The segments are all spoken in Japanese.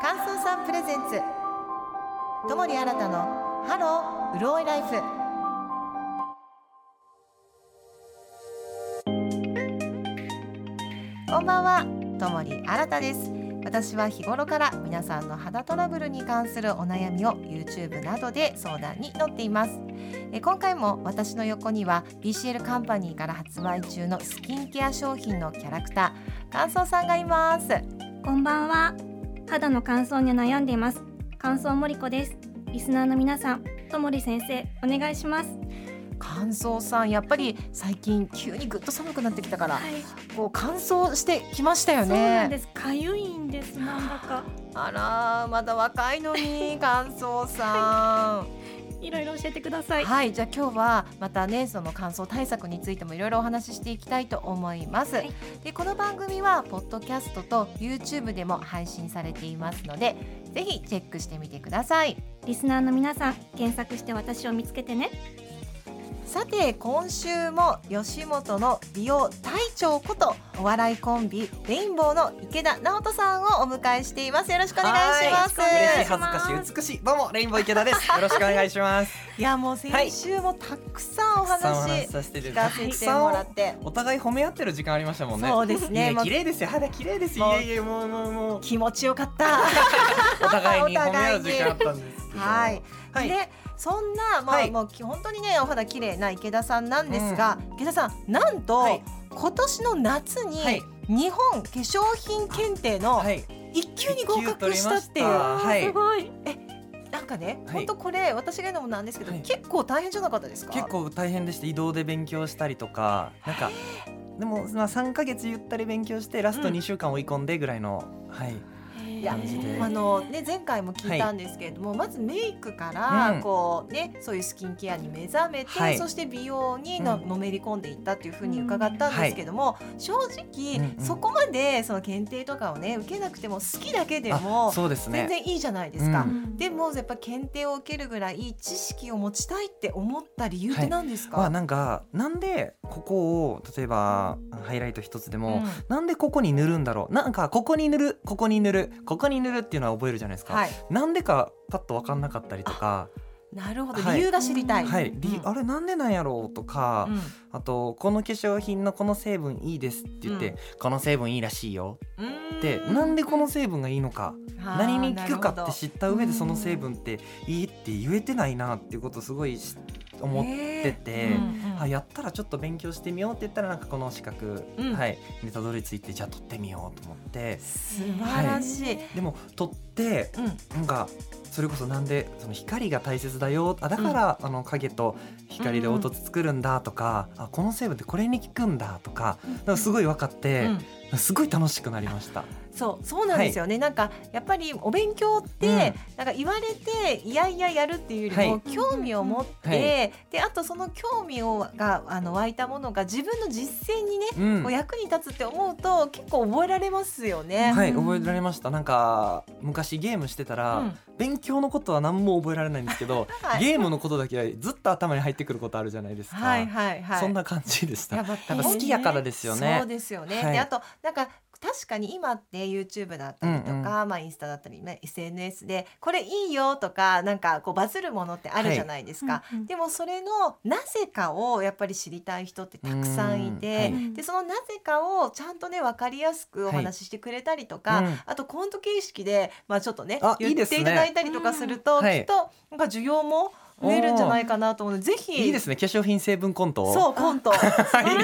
乾燥さんプレゼンツ。友利新たのハローうろいライフ。こんばんは。友利新です。私は日頃から皆さんの肌トラブルに関するお悩みを YouTube などで相談に乗っています。え今回も私の横には BCL カンパニーから発売中のスキンケア商品のキャラクター乾燥さんがいます。こんばんは。肌の乾燥に悩んでいます。乾燥森子です。リスナーの皆さんともり先生お願いします。乾燥さんやっぱり最近急にぐっと寒くなってきたから、はい。こう乾燥してきましたよそうなんでねす。かゆいんですなんだか。あらまだ若いのに 乾燥さんいろいろ教えてください。はいじゃあ今日はまたねその乾燥対策についてもいろいろお話ししていきたいと思います、はい。でこの番組はポッドキャストと YouTube でも配信されていますのでぜひチェックしてみてください。リスナーの皆さん検索して私を見つけてねさて今週も吉本の美容隊長ことお笑いコンビレインボーの池田直人さんをお迎えしています。よろしくお願いします。はい。嬉しい恥ずかしい美しい。どうもレインボー池田です。よろしくお願いします。いやもう先週もたくさんお話話しさせてい聞かせてもらってお互い褒め合ってる時間ありましたもんね。そうですね。綺麗ですよ。肌綺麗です。よいやいやもうもうもう。気持ちよかった。お互いにお互いに褒め合う時間あったんです はい、はい。でそんな、まあはい。もう本当にねお肌綺麗な池田さんなんですが、池田さんなんと、はい。今年の夏に、はい。日本化粧品検定のはい。一級に合格したっていう、すごい。なんかね、はい。本当これ私が言うのもなんですけど、はい。結構大変じゃなかったですか？結構大変でして移動で勉強したりとかなんかでもまあ三ヶ月ゆったり勉強してラストうん。二週間追い込んでぐらいの、はいいやあのね前回も聞いたんですけれども、まずメイクから、うん。こうねそういうスキンケアに目覚めて、はい。そして美容にの、うん。のめり込んでいったっていうふうに伺ったんですけども、正直、うんうん。そこまでその検定とかをね受けなくても好きだけでもあそうです全ね然いいじゃないですか。うん。でもやっぱ検定を受けるぐらい知識を持ちたいって思った理由って何ですか、はなんかなんでここを例えばハイライト一つでも、うんなんでここに塗るんだろう。なんかここに塗るここに塗るここに塗るっていうのは覚えるじゃないですか、はい、なんでかパッと分かんなかったりとか。なるほど、はい。理由が知りたい。はい、理うん。あれなんでなんやろうとか、うん。あとこの化粧品のこの成分いいですって言って、うん。この成分いいらしいよ。ってなんでこの成分がいいのか。何に効くかって知った上でそのうん。成分っていいって言えてないなっていうことをすごいし思ってて、あやったらちょっと勉強してみようって言ったらなんかこの資格、うん。はいにたどり着いてじゃあ取ってみようと思って。素晴らしい。でも取ってうん。なんかそれこそなんでその光が大切だよあだから、あの影と光で凹凸作るんだとか、あこの成分ってこれに効くんだとかなんかすごい分かって、うん。すごい楽しくなりました。そうそうなんですよね、なんかやっぱりお勉強って、なんか言われていやいややるっていうよりも、はい。興味を持って、はい。であとその興味をがあの湧いたものが自分の実践にね、うん。こう役に立つって思うと結構覚えられますよね。はい覚えられました。なんか昔ゲームしてたら、うん。勉強のことは何も覚えられないんですけど、はい。ゲームのことだけはずっと頭に入ってくることあるじゃないですか、はいはいはい。そんな感じでした。やっぱ好きやからですよね。そうですよね。はい。であとなんか確かに今って YouTube だったりとか、まあインスタだったり、ね、SNS でこれいいよとかなんかこうバズるものってあるじゃないですか。うんうん。でもそれのなぜかをやっぱり知りたい人ってたくさんいて、うんはい。でそのなぜかをちゃんとね分かりやすくお話ししてくれたりとか、はいうん。あとコント形式でまあちょっとねあい言っていただいたりとかすると、うん。はい。きっとなんか需要も増えるんじゃないかなと思うのでぜひ。いいですね化粧品成分コントそうコント。で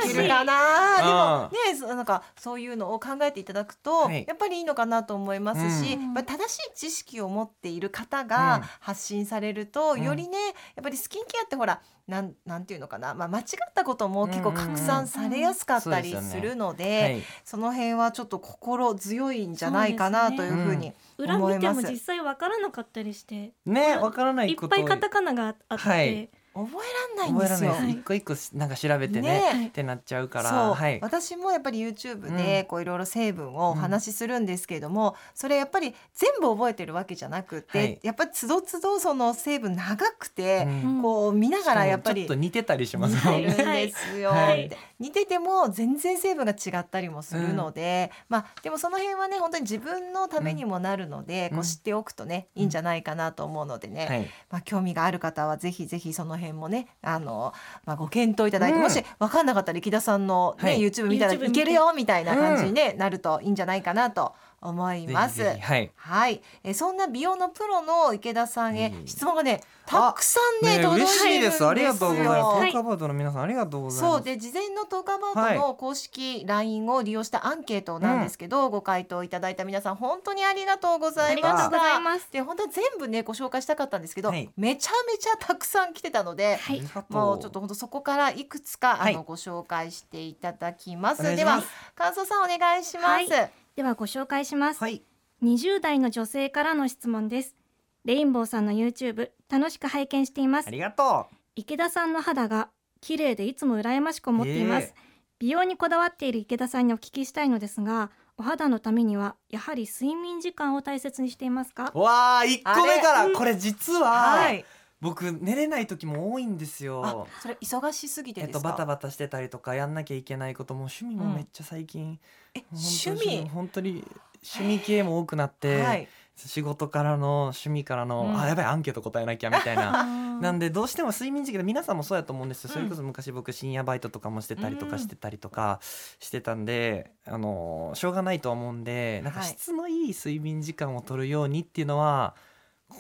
きるかなあでもねそなんかそういうのを考えていただくと、はい。やっぱりいいのかなと思いますし、うん。正しい知識を持っている方うん。が発信されると、うんよりねやっぱりスキンケアってほらなんなんていうのかな、まあ、間違ったことも結構拡散されやすかったりうんうんうんするので,、はい。その辺はちょっと心強いんじゃないかなというふうに裏見て思います。も実際わからなかったりして。ねわからないいっぱいカタカナがあって、はい覚えらんないんですよ。一個一個しなんか調べてねね。ってなっちゃうから。はい。私もやっぱり YouTube でこういろいろ成分をお話しするんですけれども、それやっぱり全部覚えてるわけじゃなくて、はい。やっぱりつどつどその成分長くて、うん。こう見ながらやっぱりしかもちょっと似てたりします似てるんですよ、はい。で似てても全然成分が違ったりもするので、まあでもその辺はね本当に自分のためにもなるので、うん。こう知っておくとねいいんじゃないかなと思うのでね、はい。まあ、興味がある方はぜひぜひその辺もねあの、まあ、ご検討いただいて、うん。もし分かんなかったら池田さんの、ねはい。YouTube 見たらいけるよみたいな感じに、ねなるといいんじゃないかなと思います。ぜひぜひ。はい。はい、えーそんな美容のプロの池田さんへいい質問がねたくさんねね届いてるんですよ。嬉しいです。ありがとうございます、はい。トークアバウトの皆さんありがとうございます。そうで事前のトークアバウトの公式 LINE を利用したアンケートなんですけど、ご回答いただいた皆さん本当にありがとうございました。ありがとうございます。で本当は全部ねご紹介したかったんですけど、はい。めちゃめちゃたくさん来てたので、はい。ありがともうちょっと本当そこからいくつか、はいあのご紹介していただきます。お願いではします。感想さんお願いします。はいではご紹介します、はい。20代の女性からの質問です。レインボーさんの YouTube 楽しく拝見しています。ありがと池田さんの肌が綺麗でいつも羨ましく思っています、え美容にこだわっている池田さんにお聞きしたいのですがお肌のためにはやはり睡眠時間を大切にしていますか？うわあ一個目から。これ実は、はい。僕寝れない時も多いんですあよ。それ忙しすぎてえっと。バタバタしてたりとかやんなきゃいけないことも趣味もめっちゃ最近、え本趣味？本当に趣味系も多くなって、はい。仕事からの趣味からの、うんあやばいアンケート答えなきゃみたいな。ななんでどうしても睡眠時間皆さんもそうやと思うんですよ、うんそれこそ昔僕深夜バイトとかもしてたりとかしてたりとかしてたんで、あのしょうがないとは思うんでなんかはい質のいい睡眠時間を取るようにっていうのは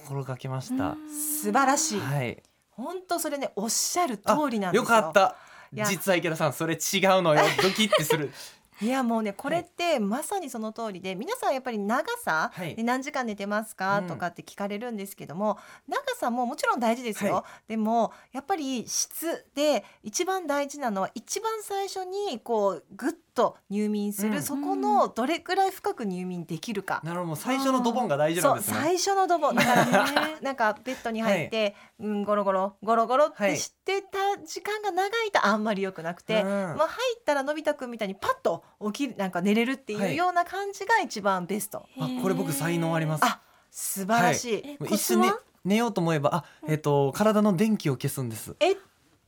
心がけました。素晴らしい。はい、本当それねおっしゃる通りなんですよ。よかった実は池田さんそれ違うのよドキッてする いやもうねこれってまさにその通りで皆さんやっぱり長さ、はい。で何時間寝てますか、うん。とかって聞かれるんですけども長さももちろん大事ですよ、はでもやっぱり質で一番大事なのは一番最初にこうぐっと入眠する、うん。そこのどれくらい深く入眠できるか。なるほど最初のドボンが大事そうんなですね。最初のドボン。だからなんかベッドに入って、うんゴロゴロゴロゴロってしてた時間が長いとあんまり良くなくて、うん。まあ、入ったらのび太くんみたいにパッと起きるなんか寝れるっていはい。うような感じが一番ベスト、あこれ僕才能あります。あ素晴らしい、えもう一瞬ね寝ようと思えばあえっ、と体の電気を消すんです。えっ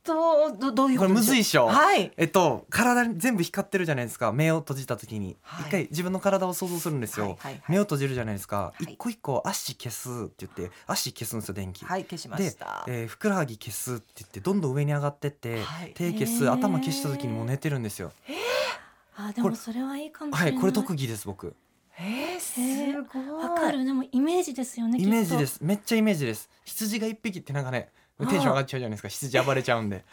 とどどういうこれむずいっしょ。はい。えっと体に全部光ってるじゃないですか。目を閉じた時に、はい。一回自分の体を想像するんですよ、はいはいはい。目を閉じるじゃないですか、はい。一個一個足消すって言って足消すんですよ電気、はい消しまでした、えーふくらはぎ消すって言ってどんどん上に上がってって、はい。手消す頭消した時にもう寝てるんですよ。あでこれもそれはいいかもしれな。いはいこれ特技です僕。えー、すごい。わかる。でもイメージですよねイメージです。めっちゃイメージです。羊が一匹ってなんかねテンション上がっちゃうじゃないですか。羊暴れちゃうんで。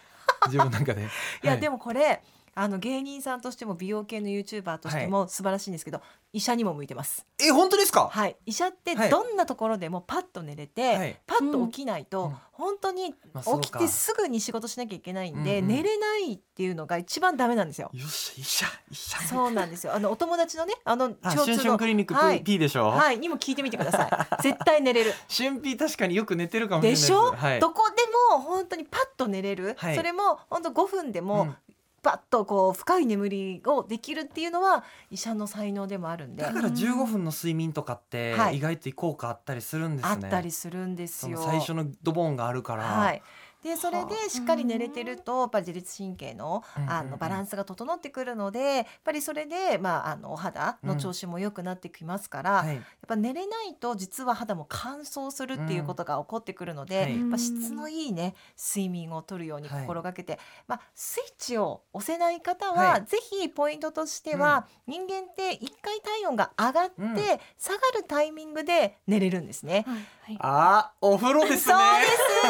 自分の中で。いや、はい。でもこれあの芸人さんとしても美容系の YouTuber としても素晴らしいんですけど、医者にも向いてます。え本当ですか、はい。医者ってはい。どんなところでもパッと寝れて、はい。パッと起きないと、うん。本当にまあそうか。起きてすぐに仕事しなきゃいけないんで、うんうん。寝れないっていうのが一番ダメなんですよ。よし医者医者。そうなんですよ。あのお友達のね、あのあシュンシュンクリニックはい。P でしょ、はい。にも聞いてみてください。絶対寝れる。シュンピー確かによく寝てるかもしれないでしょ、はい、どこでも本当にパッと寝れる、はい。それも本当5分でも、うんパッとこう深い眠りをできるっていうのは医者の才能でもあるんで。だから15分の睡眠とかってはい。意外と効果あったりするんですね、あったりするんですよ。最初のドボンがあるから、はい。でそれはでしっかり寝れてるとやっぱ自律神経のうんうんうんあのバランスが整ってくるのでやっぱりそれでまああのお肌の調子も良くなってきますから、やっはいぱ寝れないと実は肌も乾燥するっていうことが起こってくるので、うんはい。やっぱ質のいいね睡眠をとるようにはい。心がけて、まあスイッチを押せない方は、はい。ぜひポイントとしては、人間って一回体温が上がって、うん。下がるタイミングで寝れるんですね。はい。はい。あーお風呂ですね。そうです。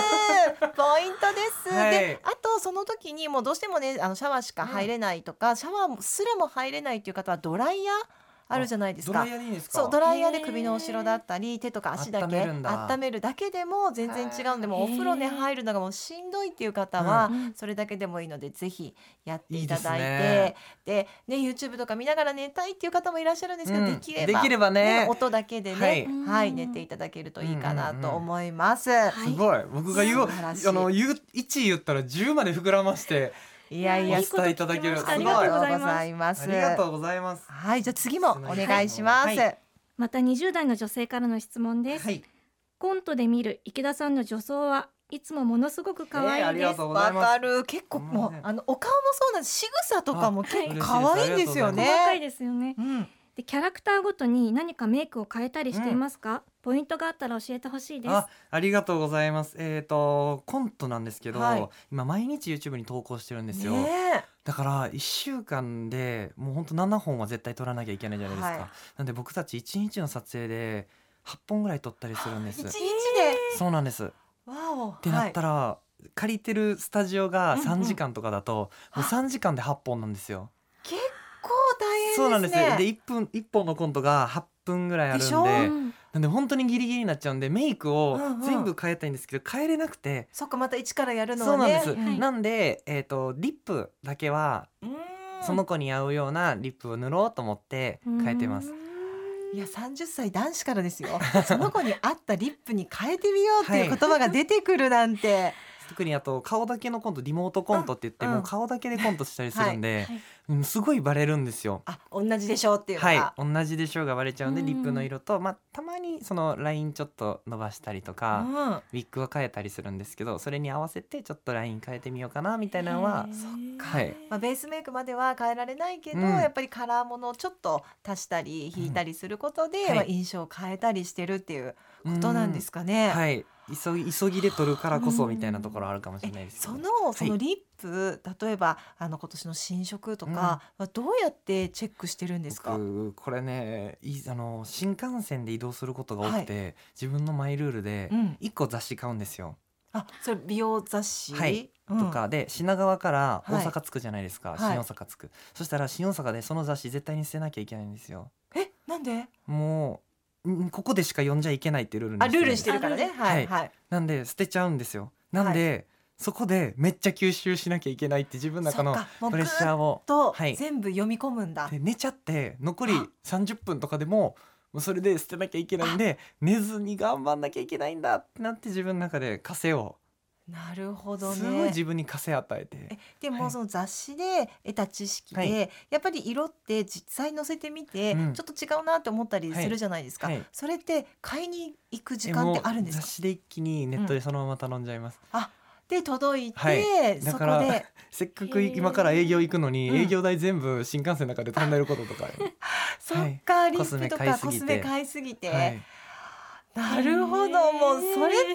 です。はいで、あとその時にもうどうしてもね、あのシャワーしか入れないとか、シャワーすらも入れないっていう方はドライヤー。あるじゃないですドラかイヤーでいいんですか？そうドライヤーで首の後ろだったり手とか足だけ温めるんだ。温めるだけでも全然違うんでもうお風呂ねへー入るのがもうしんどいっていう方はうんそれだけでもいいのでぜひやっていただいいいてでね YouTube とか見ながら寝たいっていう方もいらっしゃるんですけど、うん。できればできればね。音だけでねはい。寝ていただけるといいかなと思います。はいすごい。僕が言うあの言う1言ったら10まで膨らましていやいやお伝えいただけるありがとうごありがとうござざいます。ありがとうございます。はい、じゃあ次もお願いします。はい。また20代の女性からの質問です、はい。コントで見る池田さんの女装はいつもものすごく可愛いです、わかる、結構もう、うんあのお顔もそうなんです。仕草とかも結構あ可愛いんですよ細かいね。ですよね。うん、でキャラクターごとに何かメイクを変えたりしていますか、ポイントがあったら教えてほしいです。あありがとうございます。えっ、とコントなんですけど、はい。今毎日 YouTube に投稿してるんですよ、ねだから1週間でもうほんと7本は絶対撮らなきゃいけないじゃないですか、はい。なんで僕たち1日の撮影で8本ぐらい撮ったりするんです。日で、そうなんです。っわお、てなったら、ら、借りてるスタジオがうんうん。3時間とかだと、もう3時間で8本なんですよ。そうなんです。よで1分1本のコントが8分ぐらいあるんでなんで本当にギリギリになっちゃうんでメイクを全部変えたいんですけど、変えれなくて。そっかまた一からやるのはね。そうなんです、はいなんで、えー、とリップだけはその子に合うようなリップを塗ろうと思って変えてます。いや30歳男子からですよ。その子に合ったリップに変えてみようっていう言葉が出てくるなんて、特にあと顔だけのコントリモートコントって言って、うんもう顔だけでコントしたりするんで、すごいバレるんですよ。あ同じでしょうっていうのはいが、同じでしょうがバレちゃうんでうんリップの色と、まあ、たまにそのラインちょっと伸ばしたりとか、うん。ウィッグを変えたりするんですけどそれに合わせてちょっとライン変えてみようかなみたいなのはへー。そっか。はい。まあ、ベースメイクまでは変えられないけど、うん。やっぱりカラーものをちょっと足したり引いたりすることで、はい。まあ、印象を変えたりしてるっていうことなんですかね。はい急ぎ急ぎで撮るからこそみたいなところあるかもしれないですけそどのそのリップ、例えばあの今年の新色とかはどうやってチェックしてるんですか？僕これねいあの新幹線で移動することが多くて、自分のマイルールでうん。1個雑誌買うんですよ。あ、それ美容雑誌、はい。うん。とかで品川から大はい。阪着くじゃないですか、はい。新大阪着く。そしたら新大阪でその雑誌絶対に捨てなきゃいけないんですよ。え、なんで？もうんここでしか読んじゃいけないってルールにあ、ルールにるしてるからね。はい。はい。なんで捨てちゃうんですよ。なんで、そこでめっちゃ吸収しなきゃいけないって自分の中のそっか。もうプレッシャーをとはい。全部読み込むんだ。で寝ちゃって残り30分とかでももうそれで捨てなきゃいけないんで寝ずに頑張んなきゃいけないんだってなって自分の中で枷をなるほどすごいね。自分に枷与えて。えではい。もその雑誌で得た知識で、はい。やっぱり色って実際載せてみて、うん。ちょっと違うなって思ったりするじゃないですか、はい。はいそれって買いに行く時え間ってあるんですか？雑誌で一気にネットでそのまま頼んじゃいます、で届いて、はい。だそこからでせっかく今から営業行くのにうん。営業代全部新幹線の中で飛んでることとか、そっか、リコスメップとかコスメ買いすぎて、はい、なるほど。もうそれって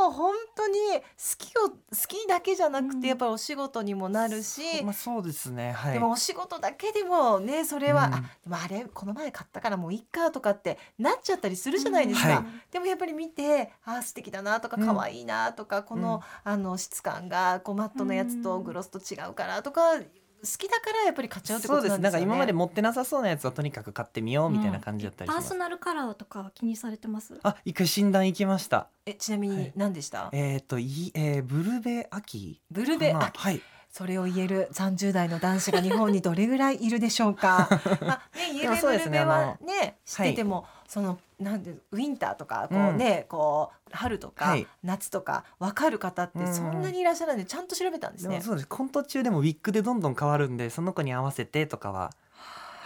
もう本当に好きを好きだけじゃなくうん。てやっぱりお仕事にもなるし、まあそうですねはい。でもお仕事だけでもねそれは、うん。あでもあれこの前買ったからもういっかとかってなっちゃったりするじゃないですか、はい。でもやっぱり見てあー素敵だなとかうん。可愛いなとか、この,、あの質感がこうマットのやつとうん。グロスと違うからとか好きだからやっぱり買っちゃうってこそうですなんんかとなです。よね。今まで持ってなさそうなやつをとにかく買ってみようみたいな感じだったりします、パーソナルカラーとかは気にされてます？あ一回診断行きました。えちなみにはい何でした、えっ、といえー、ブルベ秋ブルベ秋はい。それを言える30代の男子が日本にどれぐらいいるでしょうか。まあ、ね、イエベでもそうですねブルベはね、知っててはも、その、なんで、ウィンターとか、こうね、こう、春とかはい、夏とか、わかる方ってうん。そんなにいらっしゃらないんで、ちゃんと調べたんですね。でもそうです。コント中でもウィッグでどんどん変わるんでその子に合わせてとかは、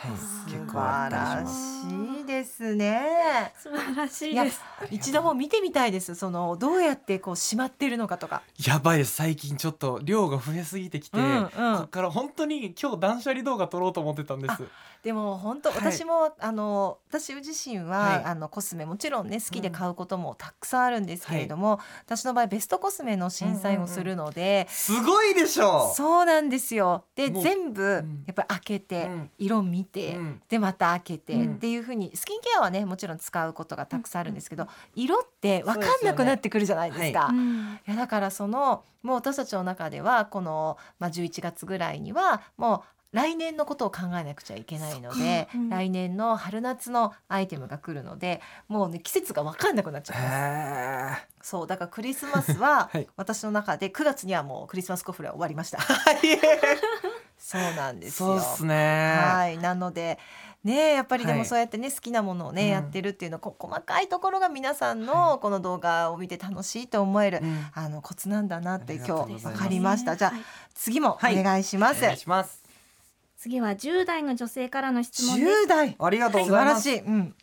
はい、素結構あ晴らしいですね。素晴らしいです。一度も見てみたいです。その、どうやってこうしまってるのかとか。やばいです最近ちょっと量が増えすぎてきて、うんうん。こっから本当に今日断捨離動画撮ろうと思ってたんです。でも本当はい。私も、あの私自身は、はい。あのコスメもちろんね好きで買うこともたくさんあるんですけれども、私の場合ベストコスメの審査員をするので、すごいでしょそうなんですよ。で全部ん。やっぱり開けて、うん。色見て、うん。でまた開けて、うん。っていう風にスキンケアはねもちろん使うことがたくさんあるんですけど、色って分かんなくなってくるじゃないですか。そううん。いやだからそのもう私たちの中ではこの、まあ、11月ぐらいにはもう来年のことを考えなくちゃいけないので、うん。来年の春夏のアイテムが来るのでもうね季節が分かんなくなっちゃいます。へそうだからクリスマスは はい。私の中で9月にはもうクリスマスコフレは終わりました。そうなんですよ。そうっすね。はい、なのでねやっぱりではいもそうやってね好きなものをね、うんやってるっていうのこ細かいところが皆さんのこの動画を見て楽しいと思える、うんあのコツなんだなって今日分かりました。じゃあはい次もおはい願いします。お願いします。次は10代の女性からの質問です10代ありがとう素ございます。晴らしい。うん。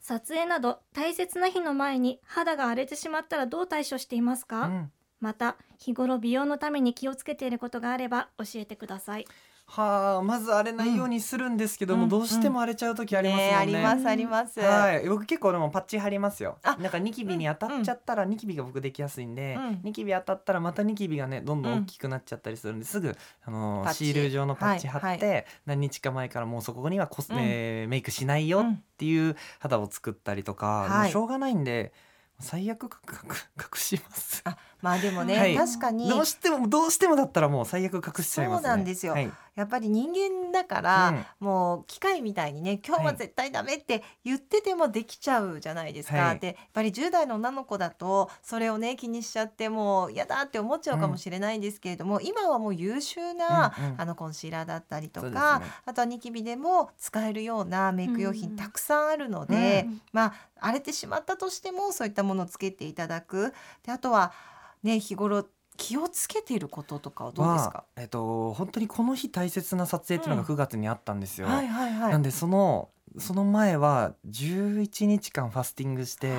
撮影など大切な日の前に肌が荒れてしまったらどう対処していますか、うんまた日頃美容のために気をつけていることがあれば教えてくださいはあ、まず荒れないようにするんですけども、うん。どうしても荒れちゃう時ありますもんね。ありますあります。はい、僕結構でもパッチ貼りますよ。あなんかニキビに当たっちゃったら、ニキビが僕できやすいんで、うん。ニキビ当たったらまたニキビがねどんどん大きくなっちゃったりするんで、す。ぐあのパッチシール状のパッチ貼って、はい何日か前からもうそこにはコスうんメ、メイクしないよっていう肌を作ったりとか、はいもうしょうがないんで最悪かか隠します。あまあでもね、はい。確かに。どうしてもどうしてもだったらもう最悪隠しちゃいますね。そうなんですよ。はい。やっぱり人間だから、うん。もう機械みたいにね今日は絶対ダメって言っててもできちゃうじゃないですか。はい。でやっぱり10代の女の子だとそれをね気にしちゃってもう嫌だって思っちゃうかもしれないんですけれども、今はもう優秀な、うんうん。あのコンシーラーだったりとか、ね。あとはニキビでも使えるようなメイク用品うんたくさんあるので、うん。まあ荒れてしまったとしてもそういったものをつけていただく。であとはね日頃気をつけていることとかはどうですか？は、えっと本当にこの日大切な撮影っていうのうんが9月にあったんですよ。はいはいはい。なんでそのその前は11日間ファスティングして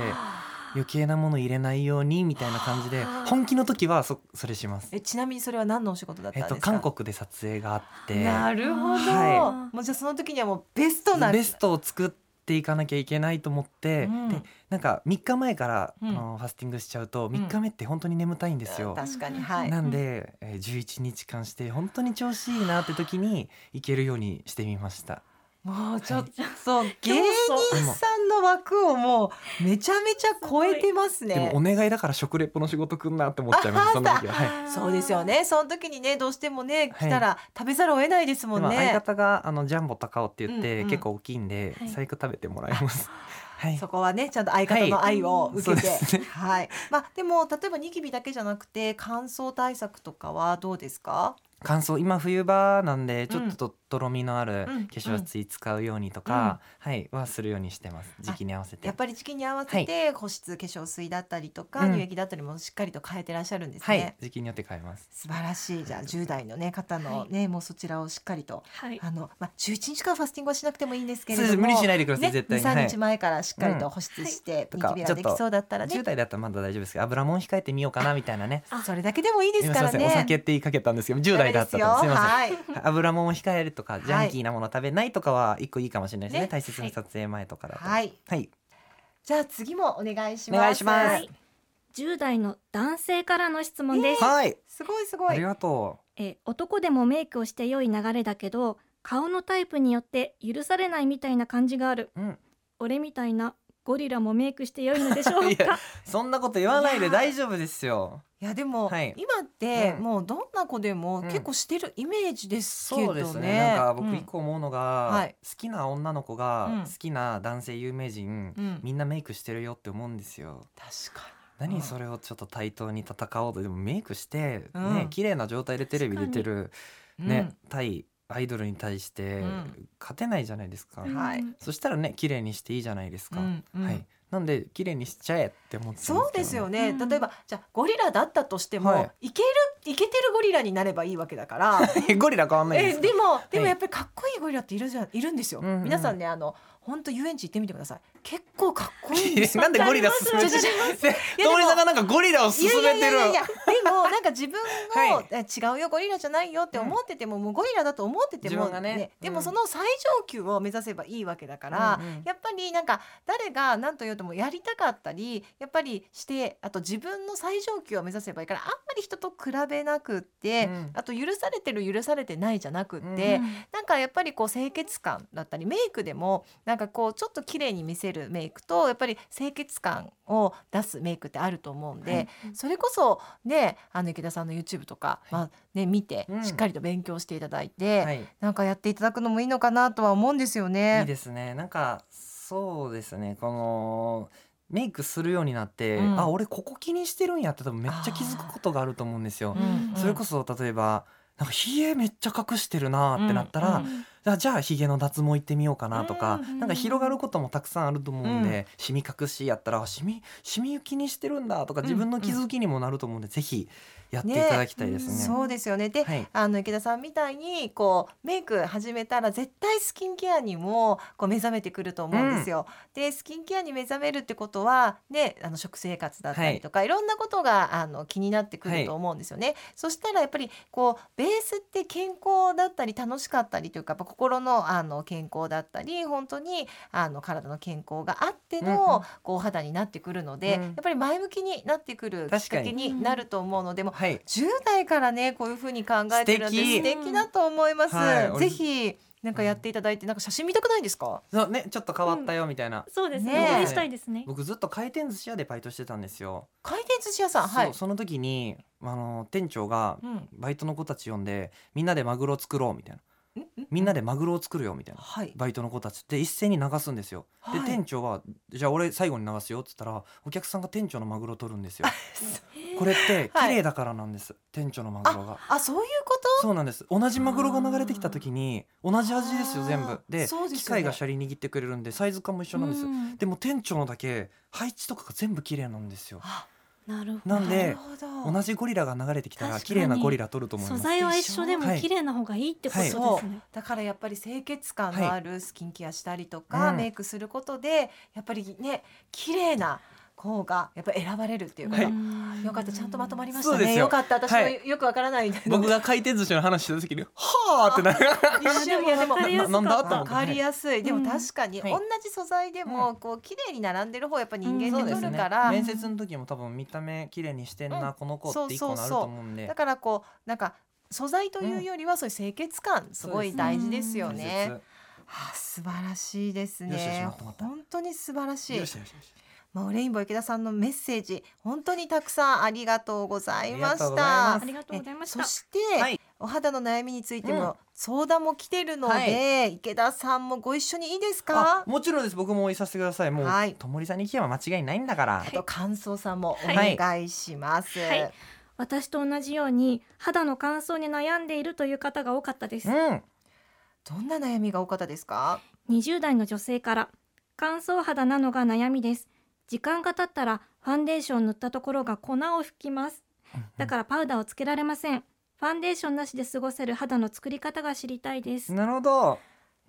余計なもの入れないようにみたいな感じではあ本気の時はそそれします。えちなみにそれは何のお仕事だったえっとんですか？韓国で撮影があってなるほど。はもうじゃあその時にはもうベストなベストを作っていかなきゃいけないと思って、うんでなんか3日前から、うんあのファスティングしちゃうと3日目って本当に眠たいんですよ。確かにはい。なんで、えー、11日間して本当に調子いいなって時に行けるようにしてみました。もうちょっと芸競争人さんの枠をもうめちゃめちゃ超えてますね。でもお願いだから食レポの仕事くんなって思っちゃいましたその時は。はい。そうですよね。その時にねどうしてもねはい来たら食べざるを得ないですもでも相んね。方があのジャンボ高尾って言って、うんうん結構大きいんで、はい最悪食べてもらいます。はい。そこはねちゃんと相方の愛を受けて、はいねはい。まあでも例えばニキビだけじゃなくて乾燥対策とかはどうですか？乾燥今冬場なんでちょっととろみのあるうん化粧水使うようにとか、はいはするようにしてます。時期に合わせて。やっぱり時期に合わせて保湿化粧水だったりとか、うん。乳液だったりもしっかりと変えてらっしゃるんですはいね。時期によって変えます。素晴らしい。じゃあ10代のね方のはい。ね、もうそちらをしっかりとはい。あのまあ11日間ファスティングはしなくてもいいんですけれども無理しないでください、ね絶対に、23はい。日前からしっかりと保湿して、うんニキビができそうだったらね。10代だったらまだ大丈夫ですけど油もん控えてみようかなみたいなね。あそれだけでもいいです今からね。お酒って言いかけたんですけど10代だったらすいません。はい。油もんを控えるとかジャンキーなもの食べないとかは一個いいかもしれないですね。ね。大切に撮影前とかだと。はい。はい。じゃあ次もお願いします。お願いします。はい。10代の男性からの質問です、はい。すごいすごい。ありがとえ男でもメイクをして良い流れだけど顔のタイプによって許されないみたいな感じがある。う、うん、俺みたいなゴリラもメイクして良いのでしょういやかそんなこと言わないで大丈夫ですよいやでも、はい。今ってうん。もうどんな子でもうん。結構してるイメージですけどね。そうですね。なんか僕うん一個思うのが、はい。好きな女の子がうん。好きな男性有名人、うん。みんなメイクしてるよって思うんですよ。確か何それをちょっと対等に戦おうとでもメイクして、うん。ね綺麗な状態でテレビ出てる、に。ね対アイドルに対してうん。勝てないじゃないですか、んはい。うんそしたらね綺麗にしていいじゃないですか、うんうん。はいなんで綺麗にしちゃえって思ってそうですよね、うん。例えばじゃあゴリラだったとしても、、はい。けるいけてるゴリラになればいいわけだから。ゴリラ変わんないんでえでもでもはい。やっぱりかっこいいゴリラっているじゃんいるんですよ、うんうん。皆さんねあの本当遊園地行ってみてください結構かっこいいんですよ。なんでゴリラ勧めてる？トモリさんがなんかゴリラを勧めてる。いやいやいやでもなんか自分も、はい。え違うよゴリラじゃないよって思ってても、もうゴリラだと思ってても、自分がね。でうん。もその最上級を目指せばいいわけだから、うんうんやっぱりなんか誰が何と言うともやりたかったりやっぱりしてあと自分の最上級を目指せばいいからあんまり人と比べなくって、うん。あと許されてる許されてないじゃなくって、うん。なんかやっぱりこう清潔感だったりメイクでもなんかこうちょっと綺麗に見せるるメイクとやっぱり清潔感を出すメイクってあると思うんで、はい。それこそねあの池田さんの YouTube とか、まあね、見てうん。しっかりと勉強していただいて、はい。なんかやっていただくのもいいのかなとは思うんですよね。いいですね。なんかそうですね。このメイクするようになって、うん。あ俺ここ気にしてるんやって多分めっちゃ気づくことがあると思うんですよ。うんそれこそ例えばなんかひげめっちゃ隠してるなってなったら、うんうんあじゃあひげの脱毛行ってみようかなとか、うんなんか広がることもたくさんあると思うんで、うんシミ隠しやったらあシミシミ気にしてるんだとかうん自分の気づきにもなると思うんで、ぜひやっていただきたいですね。ねそうですよね。で、はい。あの池田さんみたいにこうメイク始めたら絶対スキンケアにもこう目覚めてくると思うんですよ。でスキンケアに目覚めるってことはねあの食生活だったりとか、い、ろんなことがあの気になってくると思うんですよね。そしたらやっぱりこうベースって健康だったり楽しかったりというかやっぱ心のあの健康だったり本当にあの体の健康があっての、うんうん。こうお肌になってくるので、うん。やっぱり前向きになってくるきっかけになると思うのでもうはい。10代からねこういう風に考えてるんで素敵。素敵だと思います。はい。ぜひなんかやっていただいてなんか写真見たくないですか？そうねちょっと変わったよみたいな、そうですね。ね。したいですね。僕ずっと回転寿司屋でバイトしてたんですよ。回転寿司屋さん？はい。その時にあの店長がうん。バイトの子たち呼んでみんなでマグロ作ろうみたいなみんなでマグロを作るよみたいなはい。バイトの子たちで一斉に流すんですよ。ではい。店長はじゃあ俺最後に流すよっつったらお客さんが店長のマグロを取るんですよ。これってはい。綺麗だからなんです、店長のマグロが。あそういうこと？そうなんです。同じマグロが流れてきた時に同じ味ですよ全部。でね。機械がシャリ握ってくれるんでサイズ感も一緒なんです、うん。でも店長のだけ配置とかが全部綺麗なんですよ。あなるほど。ななんでるほど。同じゴリラが流れてきたら綺麗なゴリラ取ると思います。素材は一緒でもはい。綺麗な方がいいってことですそね。だからやっぱり清潔感のあるスキンケアしたりとか、はい。うん。メイクすることでやっぱりね綺麗な子がやっぱ選ばれるっていうこと。はい。うんよかったちゃんとまとまりましたね。よ。よかった。私もはい。よくわからないみたいな。僕が回転寿司の話した時に「はあ!」ってなる。一 瞬いやでもわかりやすかった。ななんだと思ってわかりやすい、でも確かにはい。同じ素材でもうこう綺麗に並んでる方やっぱ人うん。間って取るから、面接の時も多分見た目綺麗にしてんな、うん。この子って一個なると思うんで。だからこうなんか素材というよりはそういう清潔感すごい大事ですよね。大切あ素晴らしいですね。本当に素晴らしい。よしよしよしまあレインボー池田さんのメッセージ本当にたくさんありがとうございました。す。ありがとうございました。そ。して、はい。お肌の悩みについてうん。も相談も来てるので、は池田さんもご一緒にいいですあかもちろんです。僕も応援させてください。もう、はい。ともりさんに聞けば間違いないんだから、あと感想さんもおはい願いします。はい。私と同じように肌の乾燥に悩んでいるという方が多かったです。うん。どんな悩みが多かったですか？20代の女性から乾燥肌なのが悩みです時間が経ったらファンデーション塗ったところが粉を吹きます。だからパウダーをつけられません。ファンデーションなしで過ごせる肌の作り方が知りたいです。なるほど。わ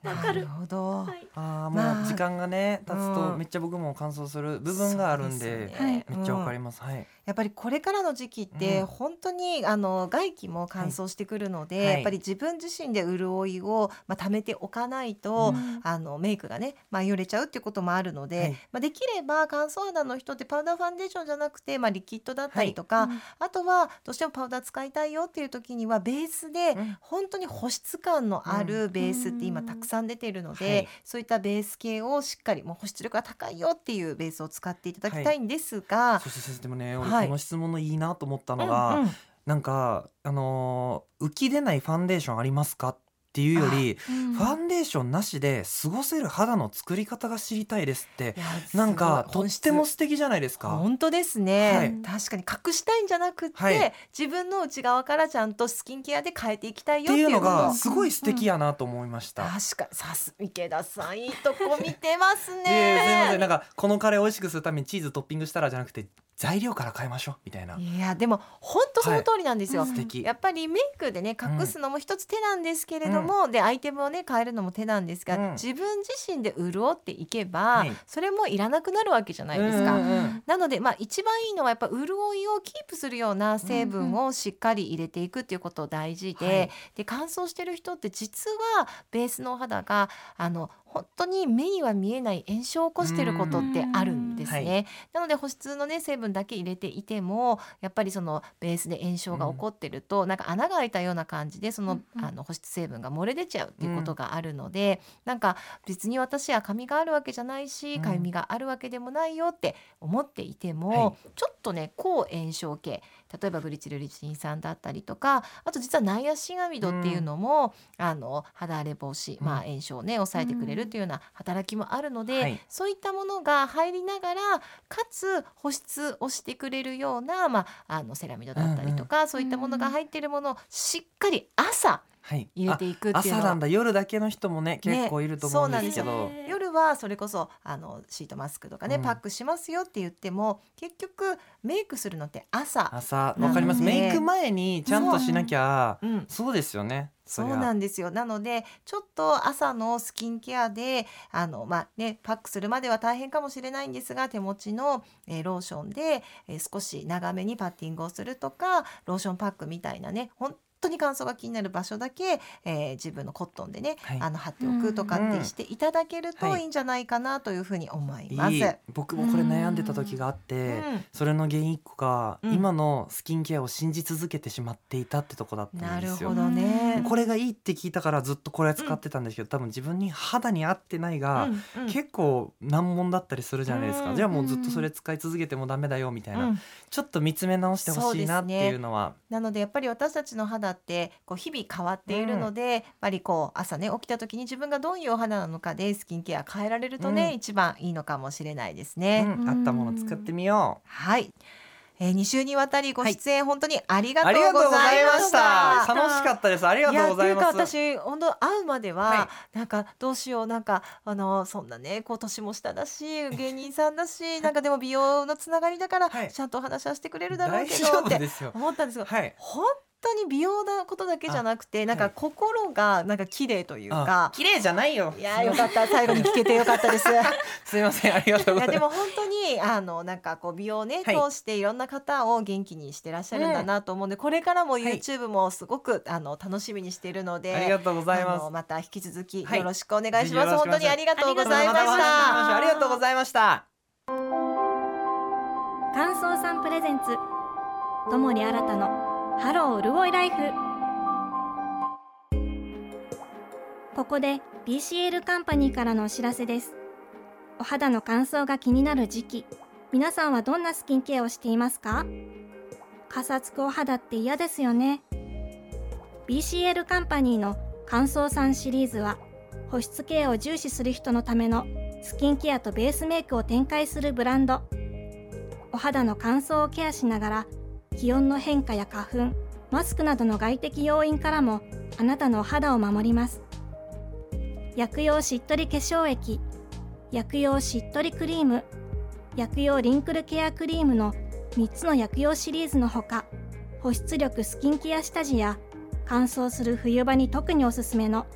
かる。なるほど。はい。ああもう時間がね経つうん。とめっちゃ僕も乾燥する部分があるんでめっちゃわかります、はいやっぱりこれからの時期ってうん。本当にあの外気も乾燥してくるので、はい。やっぱり自分自身で潤いをまあ貯めておかないと、うん。あのメイクがね、まあ、よれちゃうっていうこともあるので、はい。まあ、できれば乾燥肌の人ってパウダーファンデーションじゃなくて、まあ、リキッドだったりとか、うん。あとはどうしてもパウダー使いたいよっていう時にはベースでうん。本当に保湿感のあるベースって今うんたくさん出てるので、はい。そういったベース系をしっかりもう保湿力が高いよっていうベースを使っていただきたいんですが、そしてでもね俺はい。この質問のいいなと思ったのが、うんうん。なんかあのー浮き出ないファンデーションありますかっていうよりうん。ファンデーションなしで過ごせる肌の作り方が知りたいですってなんかとっても素敵じゃないですか？本当ですね、はい。確かに隠したいんじゃなくって、はい。自分の内側からちゃんとスキンケアで変えていきたいよっていうのがすごい素敵やなと思いました。確かさす池田さんいいとこ見てますね。で、すみません。なんかこのカレーを美味しくするためにチーズトッピングしたらじゃなくて材料から変えましょうみたいな。いやでも本当その通りなんですよ、はい。素敵。やっぱりメイクでね隠すのも一つ手なんですけれども、でアイテムをね変えるのも手なんですが、うん。自分自身で潤っていけば、はいそれもいらなくなるわけじゃないですか。うんうんうん。なので、まあ、一番いいのはやっぱ潤いをキープするような成分をしっかり入れていくっていうこと大事で,、はい。で乾燥してる人って実はベースのお肌があの本当に目には見えない炎症を起こしてることってあるんですね、なので保湿のね成分だけ入れていてもやっぱりそのベースで炎症が起こってると、なんか穴が開いたような感じでその,、うんうん。あの保湿成分が漏れ出ちゃうっていうことがあるので、なんか別に私は髪があるわけじゃないしうん。かゆみがあるわけでもないよって思っていても、はい。ちょっとね抗炎症系例えばグリチルリチン酸だったりとかあと実はナイアシンアミドっていうのも、あの肌荒れ防止、うん。まあ、炎症をね抑えてくれるっていうような働きもあるので、はい。そういったものが入りながらかつ保湿をしてくれるような、まあ、あのセラミドだったりとか、そういったものが入っているものをしっかり朝はい入れていくっていうのは朝なんだ。夜だけの人もね結構いると思うんですけど、そうなんですよ。夜はそれこそあのシートマスクとかね、うん。パックしますよって言っても結局メイクするのって朝、朝。わかります。メイク前にちゃんとしなきゃう。ん、そうですよね。そうなんですよ。なのでちょっと朝のスキンケアであの、まあね、パックするまでは大変かもしれないんですが手持ちの、えーローションで、えー少し長めにパッティングをするとかローションパックみたいなね本当に乾燥が気になる場所だけ、えー自分のコットンでね、はい。あの貼っておくとかってしていただけるとはい。いいんじゃないかなというふうに思います。いい。僕もこれ悩んでた時があって、うん。それの原因一個が、うん。今のスキンケアを信じ続けてしまっていたってとこだったなんるですよ。ほ。どね。これがいいって聞いたからずっとこれ使ってたんですけど、多分自分に肌に合ってないが、うんうん。結構難問だったりするじゃないですか、うんじゃあもうずっとそれ使い続けてもダメだよみたいな、うん。ちょっと見つめ直してほしいなっていうのは。なのでやっぱり私たちの肌ってこう日々変わっているので、やっぱりこう朝ね起きた時に自分がどういうお肌なのかでスキンケア変えられるとね、うん。一番いいのかもしれないですうね。ん、合ったもの作ってみよはい、えー、2週にわたりご出演、本当にありうがとうありがとうごござざいましいました。た。楽しかったです。ありがとうございます。っていうか私本当会うまでは、はなんかどうしようなんかあのそんなねこう年も下だし芸人さんだしなんかでも美容のつながりだから、はい。ちゃんとお話はしてくれるだろうけどって思ったんですがはい。本当に美容なことだけじゃなくてなんかはい心がなんか綺麗というあか。綺麗じゃないよ。いやーよかった。最後に聞けてよかったです。い すいませんありがとうございまやでも本当にあのなんかこう美容をね、はい。通していろんな方を元気にしてらっしゃるんだなと思うんで、これからもい。YouTube もすごくあの楽しみにしているので、すありがとうございます。また引き続きはい。よろしくお願いします。ぜひよろしくお願いします本当にありがとうございましまた。ありがとうございました。乾燥さんプレゼンツともり新たのハロー潤いライフ。ここで BCL カンパニーからのお知らせです。お肌の乾燥が気になる時期。皆さんはどんなスキンケアをしていますか？かさつくお肌って嫌ですよね。BCL カンパニーの乾燥さんシリーズは保湿ケアを重視する人のためのスキンケアとベースメイクを展開するブランド。お肌の乾燥をケアしながら気温の変化や花粉マスクなどの外的要因からもあなたのお肌を守ります。薬用しっとり化粧液薬用しっとりクリーム薬用リンクルケアクリームの3つの薬用シリーズのほか保湿力スキンケア下地や乾燥する冬場に特におすすめの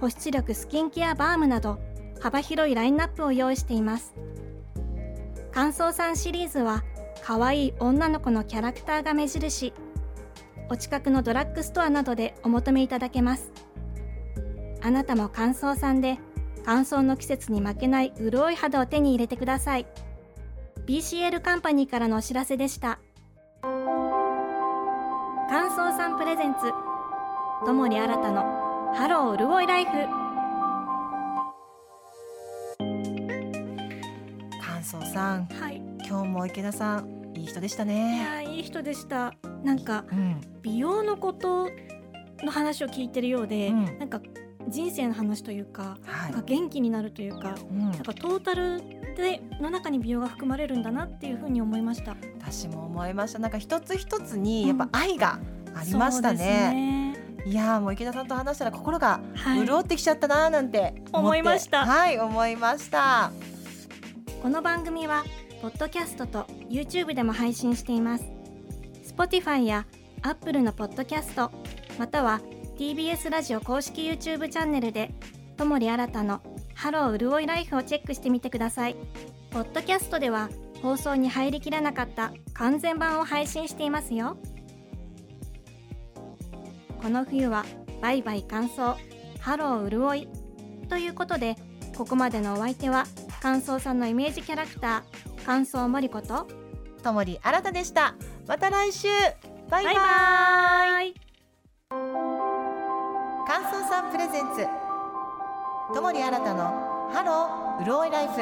保湿力スキンケアバームなど幅広いラインナップを用意しています。乾燥さんシリーズは可愛い女の子のキャラクターが目印。お近くのドラッグストアなどでお求めいただけます。あなたも乾燥さんで乾燥の季節に負けない潤い肌を手に入れてください。BCL カンパニーからのお知らせでした。乾燥さんプレゼンツ。ともり新たのハロー潤いライフ。乾燥さん。はい今日も池田さんいい人でしたいね。やーいい人でした。なんかうん。美容のことの話を聞いてるようで、うん。なんか人生の話というか,、はい。なんか元気になるというかうん。なんかトータルでの中に美容が含まれるんだなっていうふうに思いました。私も思いました。なんか一つ一つにやっぱ愛がありましたそうですね。ね。いやーもう池田さんと話したら心がはい、潤ってきちゃったなーなんて思って。思いました。はい思いました。この番組はポッドキャストと YouTube でも配信しています。Spotify や Apple のポッドキャストまたは TBS ラジオ公式 YouTube チャンネルでともり新たのハロー潤いライフをチェックしてみてください。ポッドキャストでは放送に入りきらなかった完全版を配信していますよ。この冬はバイバイ乾燥ハロー潤いということでここまでのお相手は乾燥さんのイメージキャラクター乾燥森子とともり新たでした。また来週。バイバイ。バイバイ。乾燥さんプレゼンツ。ともり新たのハローうるおいライフ